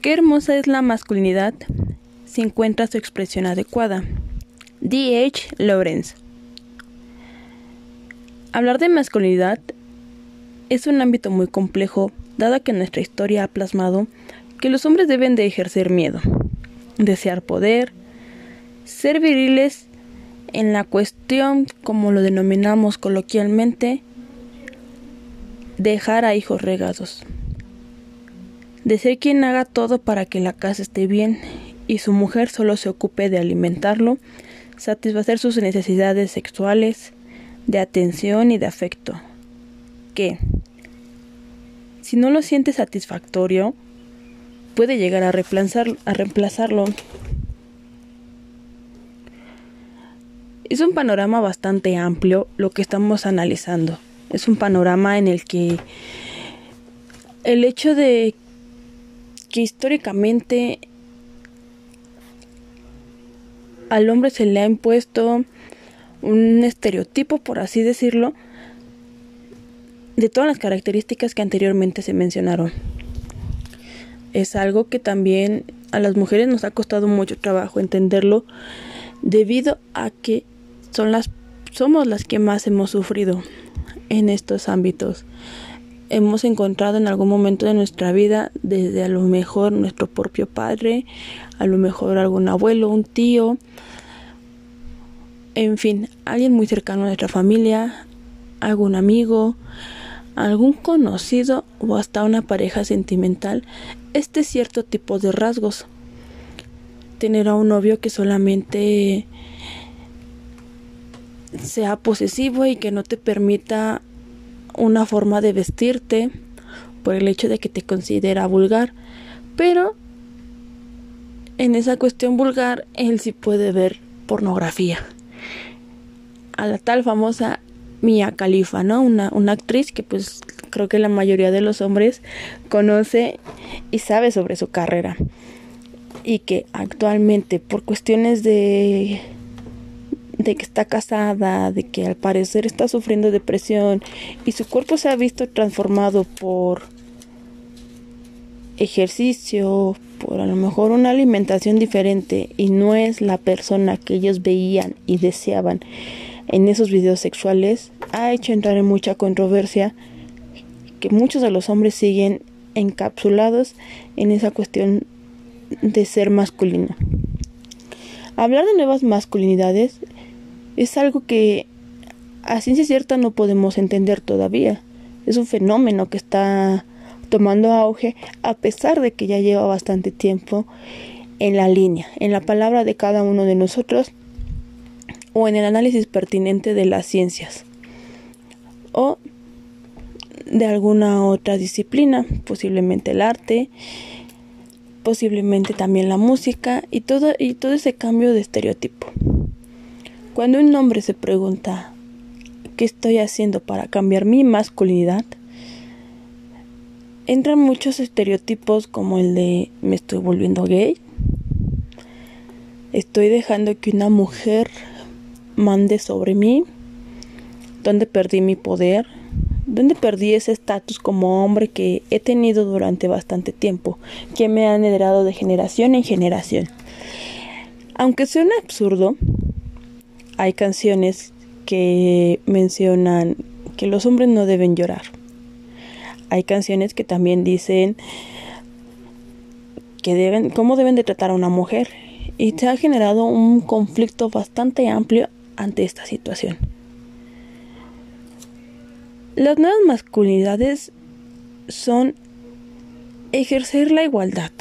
Qué hermosa es la masculinidad si encuentra su expresión adecuada. D. H. Lawrence. Hablar de masculinidad es un ámbito muy complejo, dado que nuestra historia ha plasmado que los hombres deben de ejercer miedo, desear poder, ser viriles en la cuestión, como lo denominamos coloquialmente, dejar a hijos regados de ser quien haga todo para que la casa esté bien y su mujer solo se ocupe de alimentarlo, satisfacer sus necesidades sexuales, de atención y de afecto. Que, si no lo siente satisfactorio, puede llegar a, a reemplazarlo. Es un panorama bastante amplio lo que estamos analizando. Es un panorama en el que el hecho de que históricamente al hombre se le ha impuesto un estereotipo, por así decirlo, de todas las características que anteriormente se mencionaron. Es algo que también a las mujeres nos ha costado mucho trabajo entenderlo debido a que son las somos las que más hemos sufrido en estos ámbitos hemos encontrado en algún momento de nuestra vida, desde a lo mejor nuestro propio padre, a lo mejor algún abuelo, un tío, en fin, alguien muy cercano a nuestra familia, algún amigo, algún conocido o hasta una pareja sentimental, este cierto tipo de rasgos. Tener a un novio que solamente sea posesivo y que no te permita una forma de vestirte por el hecho de que te considera vulgar, pero en esa cuestión vulgar él sí puede ver pornografía. A la tal famosa Mia Khalifa, ¿no? Una, una actriz que pues creo que la mayoría de los hombres conoce y sabe sobre su carrera. Y que actualmente por cuestiones de de que está casada, de que al parecer está sufriendo depresión y su cuerpo se ha visto transformado por ejercicio, por a lo mejor una alimentación diferente y no es la persona que ellos veían y deseaban en esos videos sexuales, ha hecho entrar en mucha controversia que muchos de los hombres siguen encapsulados en esa cuestión de ser masculino. Hablar de nuevas masculinidades es algo que a ciencia cierta no podemos entender todavía. Es un fenómeno que está tomando auge a pesar de que ya lleva bastante tiempo en la línea, en la palabra de cada uno de nosotros o en el análisis pertinente de las ciencias o de alguna otra disciplina, posiblemente el arte, posiblemente también la música y todo y todo ese cambio de estereotipo. Cuando un hombre se pregunta ¿qué estoy haciendo para cambiar mi masculinidad? Entran muchos estereotipos como el de me estoy volviendo gay, estoy dejando que una mujer mande sobre mí, ¿dónde perdí mi poder? ¿Dónde perdí ese estatus como hombre que he tenido durante bastante tiempo, que me han heredado de generación en generación? Aunque suene absurdo, hay canciones que mencionan que los hombres no deben llorar. Hay canciones que también dicen que deben, cómo deben de tratar a una mujer. Y se ha generado un conflicto bastante amplio ante esta situación. Las nuevas masculinidades son ejercer la igualdad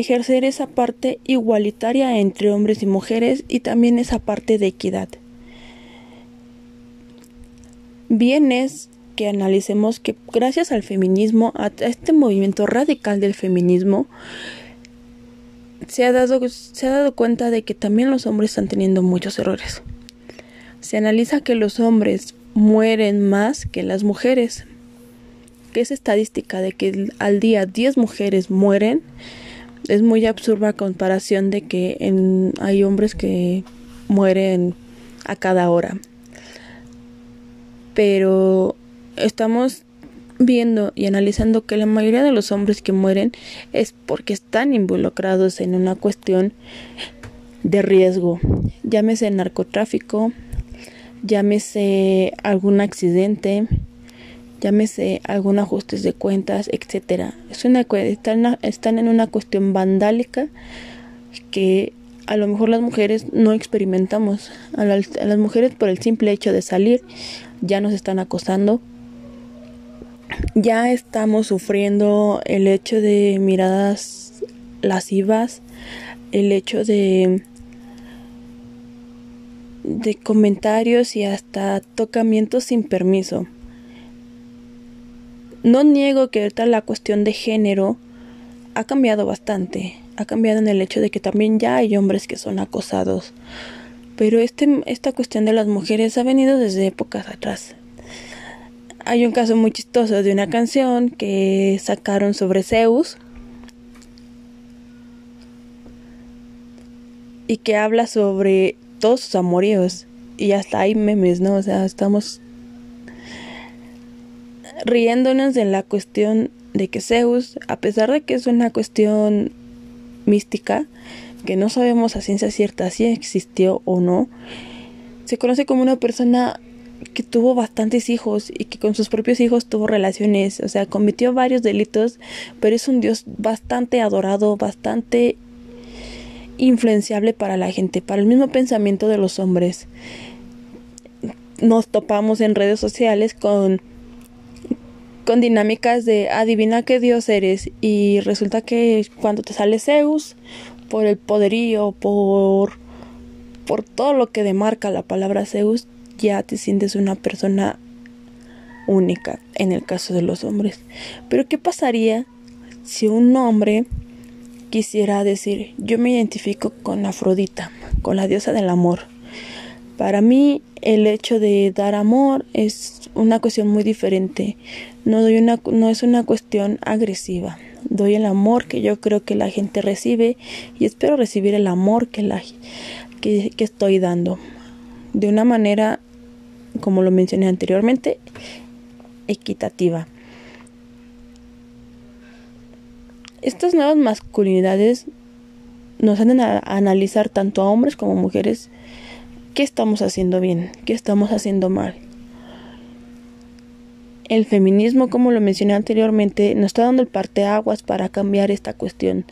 ejercer esa parte igualitaria entre hombres y mujeres y también esa parte de equidad. Bien es que analicemos que gracias al feminismo, a este movimiento radical del feminismo, se ha dado, se ha dado cuenta de que también los hombres están teniendo muchos errores. Se analiza que los hombres mueren más que las mujeres. Que esa estadística de que al día 10 mujeres mueren es muy absurda comparación de que hay hombres que mueren a cada hora. Pero estamos viendo y analizando que la mayoría de los hombres que mueren es porque están involucrados en una cuestión de riesgo, llámese narcotráfico, llámese algún accidente, llámese algún ajuste de cuentas, etcétera. Es una, están en una cuestión vandálica que a lo mejor las mujeres no experimentamos. A, las mujeres por el simple hecho de salir ya nos están acosando. Ya estamos sufriendo el hecho de miradas lascivas, el hecho de de comentarios y hasta tocamientos sin permiso. No niego que ahorita la cuestión de género ha cambiado bastante ha cambiado en el hecho de que también ya hay hombres que son acosados. Pero este, esta cuestión de las mujeres ha venido desde épocas atrás. Hay un caso muy chistoso de una canción que sacaron sobre Zeus y que habla sobre todos sus amoríos y hasta hay memes, ¿no? O sea, estamos riéndonos de la cuestión de que Zeus, a pesar de que es una cuestión mística, que no sabemos a ciencia cierta si existió o no, se conoce como una persona que tuvo bastantes hijos y que con sus propios hijos tuvo relaciones, o sea, cometió varios delitos, pero es un dios bastante adorado, bastante influenciable para la gente, para el mismo pensamiento de los hombres. Nos topamos en redes sociales con con dinámicas de adivina qué dios eres y resulta que cuando te sale Zeus por el poderío, por por todo lo que demarca la palabra Zeus, ya te sientes una persona única en el caso de los hombres. Pero ¿qué pasaría si un hombre quisiera decir, yo me identifico con Afrodita, con la diosa del amor? Para mí el hecho de dar amor es una cuestión muy diferente. No, doy una, no es una cuestión agresiva. Doy el amor que yo creo que la gente recibe y espero recibir el amor que, la, que, estoy dando. De una manera, como lo mencioné anteriormente, equitativa. Estas nuevas masculinidades nos hacen a analizar tanto a hombres como mujeres qué estamos haciendo bien, qué estamos haciendo mal. El feminismo, como lo mencioné anteriormente, nos está dando el parteaguas para cambiar esta cuestión,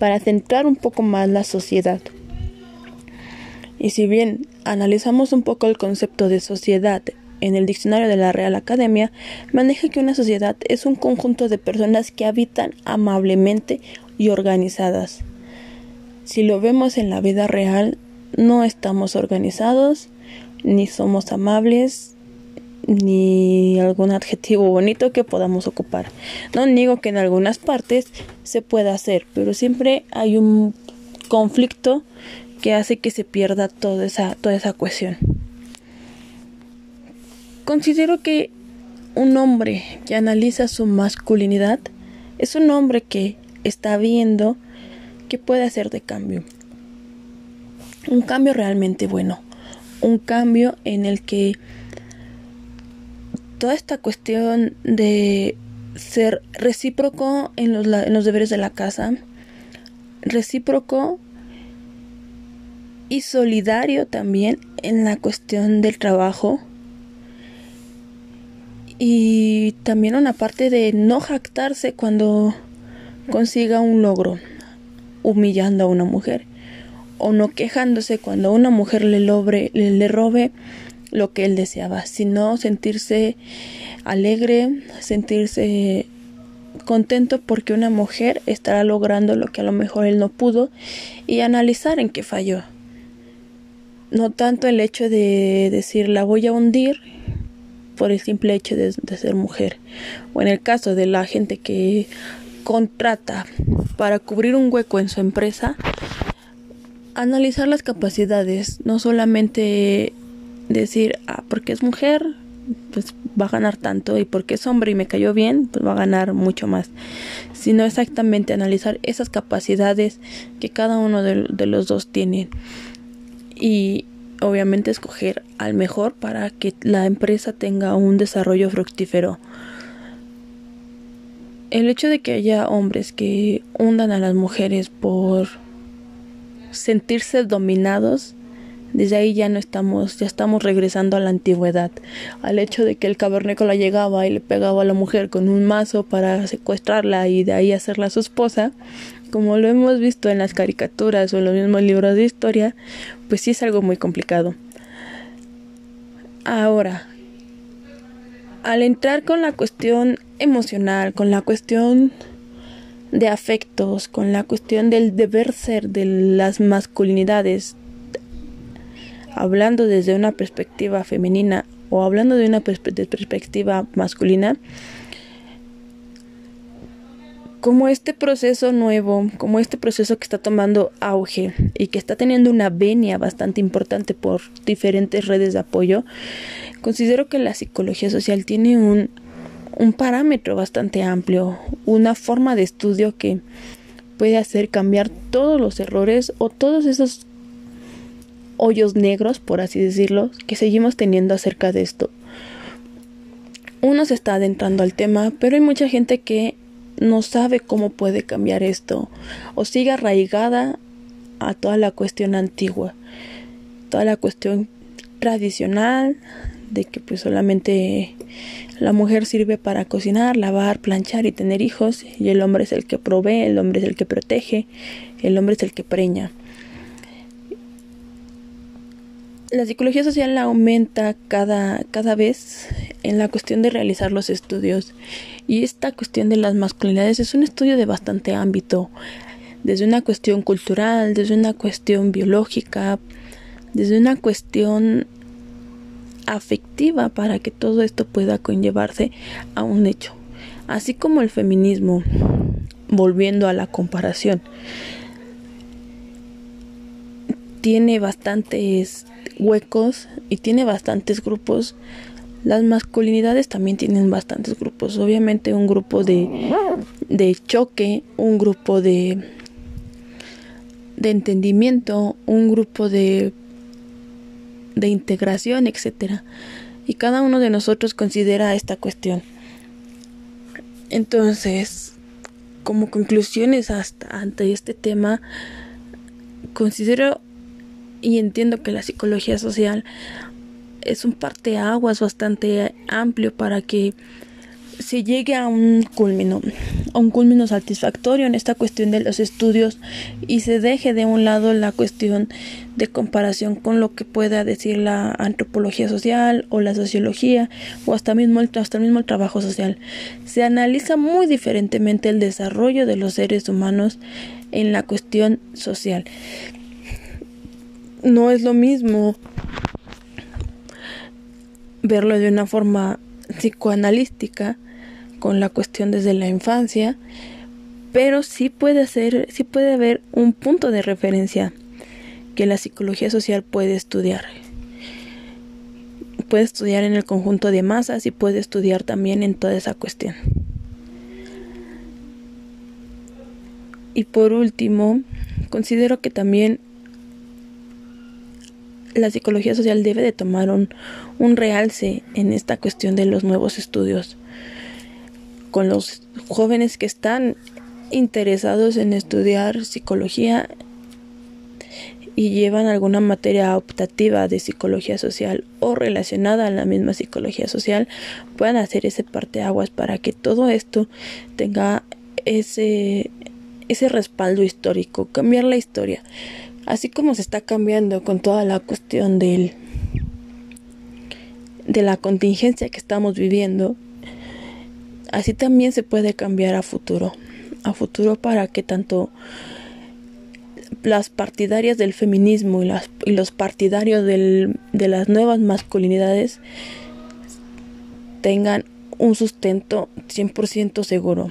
para centrar un poco más la sociedad. Y si bien analizamos un poco el concepto de sociedad en el diccionario de la Real Academia, maneja que una sociedad es un conjunto de personas que habitan amablemente y organizadas. Si lo vemos en la vida real, no estamos organizados, ni somos amables, ni algún adjetivo bonito que podamos ocupar. No digo que en algunas partes se pueda hacer, pero siempre hay un conflicto que hace que se pierda toda esa, toda esa cohesión. Considero que un hombre que analiza su masculinidad es un hombre que está viendo que puede hacer de cambio. Un cambio realmente bueno. Un cambio en el que toda esta cuestión de ser recíproco en los, en los deberes de la casa, recíproco y solidario también en la cuestión del trabajo y también una parte de no jactarse cuando consiga un logro humillando a una mujer o no quejándose cuando una mujer le, le robe lo que él deseaba, sino sentirse alegre, sentirse contento porque una mujer estará logrando lo que a lo mejor él no pudo y analizar en qué falló. No tanto el hecho de decir la voy a hundir por el simple hecho de, ser mujer. O en el caso de la gente que contrata para cubrir un hueco en su empresa, analizar las capacidades, no solamente decir, ah, porque es mujer, pues va a ganar tanto y porque es hombre y me cayó bien, pues va a ganar mucho más. Sino exactamente analizar esas capacidades que cada uno de, los dos tiene y obviamente escoger al mejor para que la empresa tenga un desarrollo fructífero. el hecho de que haya hombres que hundan a las mujeres por sentirse dominados, desde ahí ya no estamos, ya estamos regresando a la antigüedad, al hecho de que el cavernícola llegaba y le pegaba a la mujer con un mazo para secuestrarla y de ahí hacerla su esposa, como lo hemos visto en las caricaturas o en los mismos libros de historia, pues sí es algo muy complicado. Ahora, al entrar con la cuestión emocional, con la cuestión de afectos, con la cuestión del deber ser de las masculinidades, hablando desde una perspectiva femenina o hablando de una perspectiva masculina, como este proceso nuevo, como este proceso que está tomando auge y que está teniendo una venia bastante importante por diferentes redes de apoyo, considero que la psicología social tiene un, un parámetro bastante amplio, una forma de estudio que puede hacer cambiar todos los errores o todos esos hoyos negros, por así decirlo, que seguimos teniendo acerca de esto. Uno se está adentrando al tema, pero hay mucha gente que no sabe cómo puede cambiar esto o sigue arraigada a toda la cuestión antigua, toda la cuestión tradicional de que pues solamente la mujer sirve para cocinar, lavar, planchar y tener hijos y el hombre es el que provee, el hombre es el que protege, el hombre es el que preña. La psicología social aumenta cada, cada vez en la cuestión de realizar los estudios y esta cuestión de las masculinidades es un estudio de bastante ámbito, desde una cuestión cultural, desde una cuestión biológica, desde una cuestión afectiva para que todo esto pueda conllevarse a un hecho. Así como el feminismo, volviendo a la comparación, tiene bastantes huecos y tiene bastantes grupos las masculinidades también tienen bastantes grupos. Obviamente un grupo de, de choque, un grupo de, de entendimiento, un grupo de, de integración, etcétera. Y cada uno de nosotros considera esta cuestión. Entonces, como conclusiones hasta ante este tema, considero y entiendo que la psicología social es un parteaguas bastante amplio para que se llegue a un culmino, un culmino satisfactorio en esta cuestión de los estudios y se deje de un lado la cuestión de comparación con lo que pueda decir la antropología social o la sociología o hasta mismo el, hasta mismo el trabajo social. Se analiza muy diferentemente el desarrollo de los seres humanos en la cuestión social. No es lo mismo verlo de una forma psicoanalística con la cuestión desde la infancia, pero sí puede ser, sí puede haber un punto de referencia que la psicología social puede estudiar. Puede estudiar en el conjunto de masas y puede estudiar también en toda esa cuestión. Y por último, considero que también la psicología social debe de tomar un, un realce en esta cuestión de los nuevos estudios. Con los jóvenes que están interesados en estudiar psicología y llevan alguna materia optativa de psicología social o relacionada a la misma psicología social puedan hacer ese parteaguas para que todo esto tenga ese ese respaldo histórico, cambiar la historia así como se está cambiando con toda la cuestión del de la contingencia que estamos viviendo, así también se puede cambiar a futuro, a futuro para que tanto las partidarias del feminismo y, los partidarios de las nuevas masculinidades tengan un sustento 100% seguro.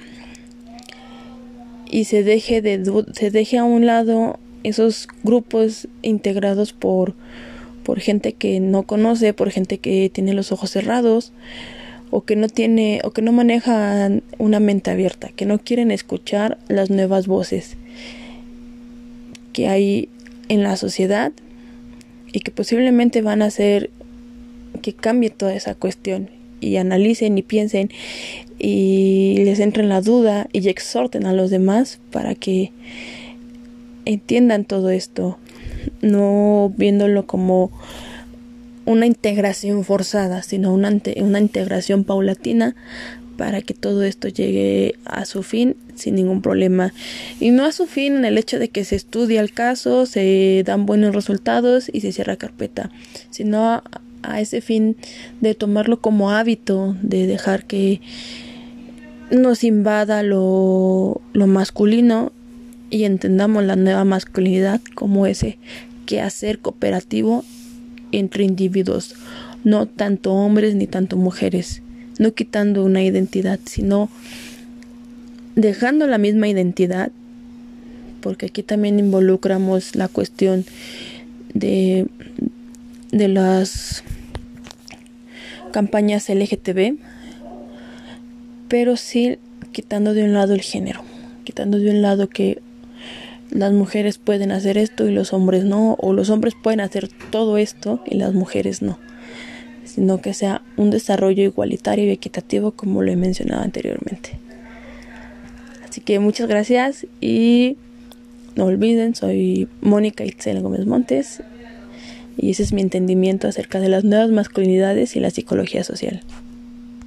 Y se deje de se deje a un lado esos grupos integrados por, por gente que no conoce, por gente que tiene los ojos cerrados o que no tiene o que no maneja una mente abierta, que no quieren escuchar las nuevas voces que hay en la sociedad y que posiblemente van a hacer que cambie toda esa cuestión y analicen y piensen y les entren la duda y exhorten a los demás para que entiendan todo esto, no viéndolo como una integración forzada, sino una, una integración paulatina para que todo esto llegue a su fin sin ningún problema. Y no a su fin en el hecho de que se estudia el caso, se dan buenos resultados y se cierra carpeta, sino a, a ese fin de tomarlo como hábito, de dejar que nos invada lo, lo masculino y entendamos la nueva masculinidad como ese quehacer cooperativo entre individuos, no tanto hombres ni tanto mujeres, no quitando una identidad, sino dejando la misma identidad, porque aquí también involucramos la cuestión de, de las campañas LGTB, pero sí quitando de un lado el género, quitando de un lado que las mujeres pueden hacer esto y los hombres no, o los hombres pueden hacer todo esto y las mujeres no, sino que sea un desarrollo igualitario y equitativo como lo he mencionado anteriormente. Así que muchas gracias y no olviden, soy Mónica Itzel Gómez Montes y ese es mi entendimiento acerca de las nuevas masculinidades y la psicología social.